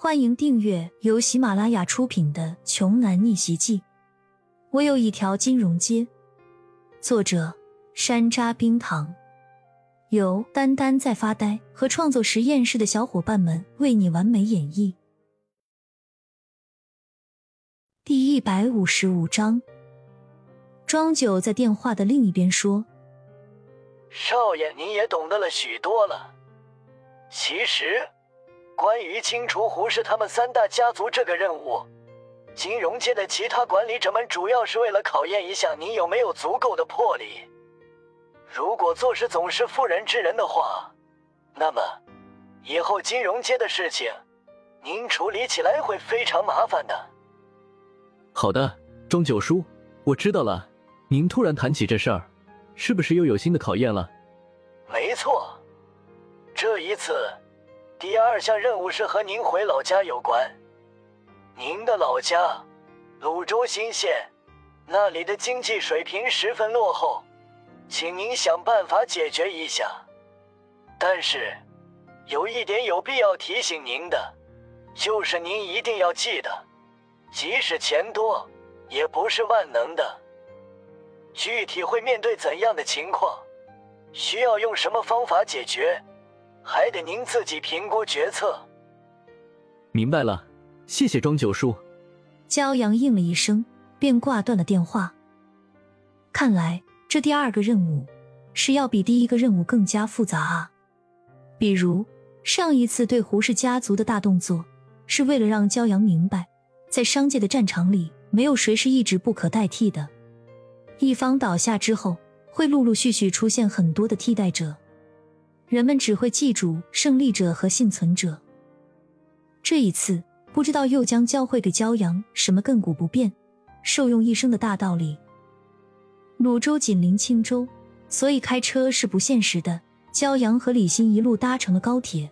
欢迎订阅由喜马拉雅出品的《穷男逆袭记》。我有一条金融街，作者山楂冰糖，由丹丹在发呆和创作实验室的小伙伴们为你完美演绎。第一百五十五章，庄九在电话的另一边说：“少爷，您也懂得了许多了。其实……”关于清除胡氏他们三大家族这个任务，金融界的其他管理者们主要是为了考验一下您有没有足够的魄力。如果做事总是妇人之仁的话，那么以后金融界的事情，您处理起来会非常麻烦的。好的，庄九叔，我知道了。您突然谈起这事儿，是不是又有新的考验了？没错，这一次。第二项任务是和您回老家有关。您的老家，泸州新县，那里的经济水平十分落后，请您想办法解决一下。但是，有一点有必要提醒您的，就是您一定要记得，即使钱多，也不是万能的。具体会面对怎样的情况，需要用什么方法解决？还得您自己评估决策。明白了，谢谢庄九叔。骄阳应了一声，便挂断了电话。看来这第二个任务是要比第一个任务更加复杂啊。比如上一次对胡氏家族的大动作，是为了让骄阳明白，在商界的战场里，没有谁是一直不可代替的。一方倒下之后，会陆陆续续出现很多的替代者。人们只会记住胜利者和幸存者。这一次，不知道又将教会给骄阳什么亘古不变、受用一生的大道理。泸州紧邻青州，所以开车是不现实的。骄阳和李欣一路搭乘了高铁，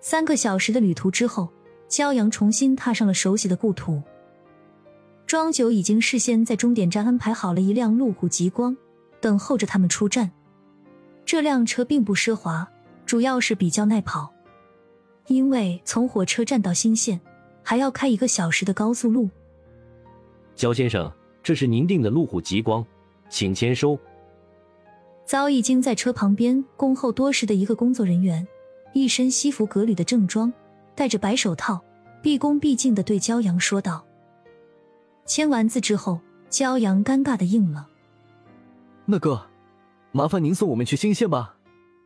三个小时的旅途之后，骄阳重新踏上了熟悉的故土。庄九已经事先在终点站安排好了一辆路虎极光，等候着他们出站。这辆车并不奢华，主要是比较耐跑，因为从火车站到新县还要开一个小时的高速路。焦先生，这是您订的路虎极光，请签收。早已经在车旁边恭候多时的一个工作人员，一身西服革履的正装，戴着白手套，毕恭毕敬的对焦阳说道。签完字之后，骄阳尴尬的应了：“那个。”麻烦您送我们去新县吧，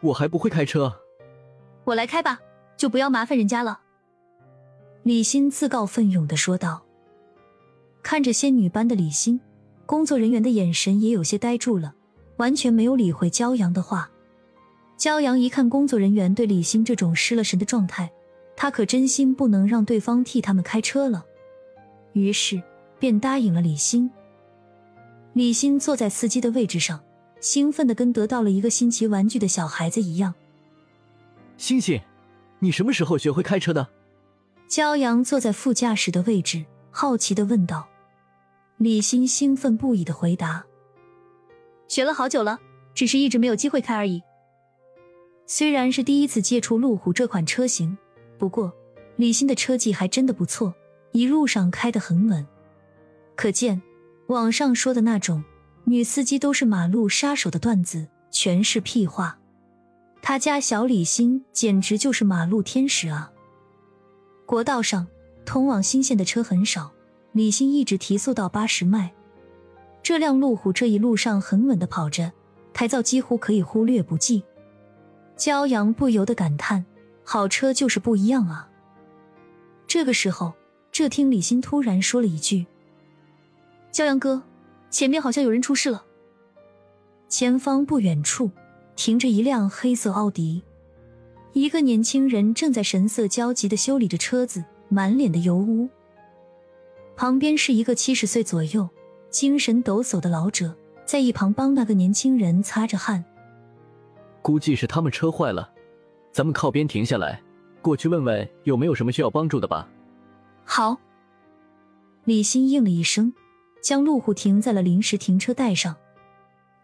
我还不会开车。我来开吧，就不要麻烦人家了。李欣自告奋勇的说道。看着仙女般的李欣，工作人员的眼神也有些呆住了，完全没有理会骄阳的话。骄阳一看工作人员对李欣这种失了神的状态，他可真心不能让对方替他们开车了，于是便答应了李欣。李欣坐在司机的位置上。兴奋的跟得到了一个新奇玩具的小孩子一样。星星，你什么时候学会开车的？骄阳坐在副驾驶的位置，好奇的问道。李欣兴奋不已的回答：“学了好久了，只是一直没有机会开而已。”虽然是第一次接触路虎这款车型，不过李欣的车技还真的不错，一路上开得很稳。可见网上说的那种。女司机都是马路杀手的段子全是屁话，他家小李欣简直就是马路天使啊！国道上通往新县的车很少，李欣一直提速到八十迈。这辆路虎这一路上很稳的跑着，胎噪几乎可以忽略不计。骄阳不由得感叹：好车就是不一样啊！这个时候，这听李欣突然说了一句：“骄阳哥。”前面好像有人出事了。前方不远处停着一辆黑色奥迪，一个年轻人正在神色焦急的修理着车子，满脸的油污。旁边是一个七十岁左右、精神抖擞的老者，在一旁帮那个年轻人擦着汗。估计是他们车坏了，咱们靠边停下来，过去问问有没有什么需要帮助的吧。好。李欣应了一声。将路虎停在了临时停车带上。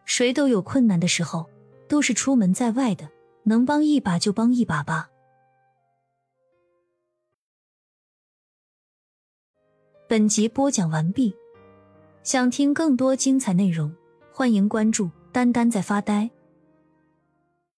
谁都有困难的时候都是出门在外的能帮一把就帮一把吧。本集播讲完毕。想听更多精彩内容欢迎关注丹丹在发呆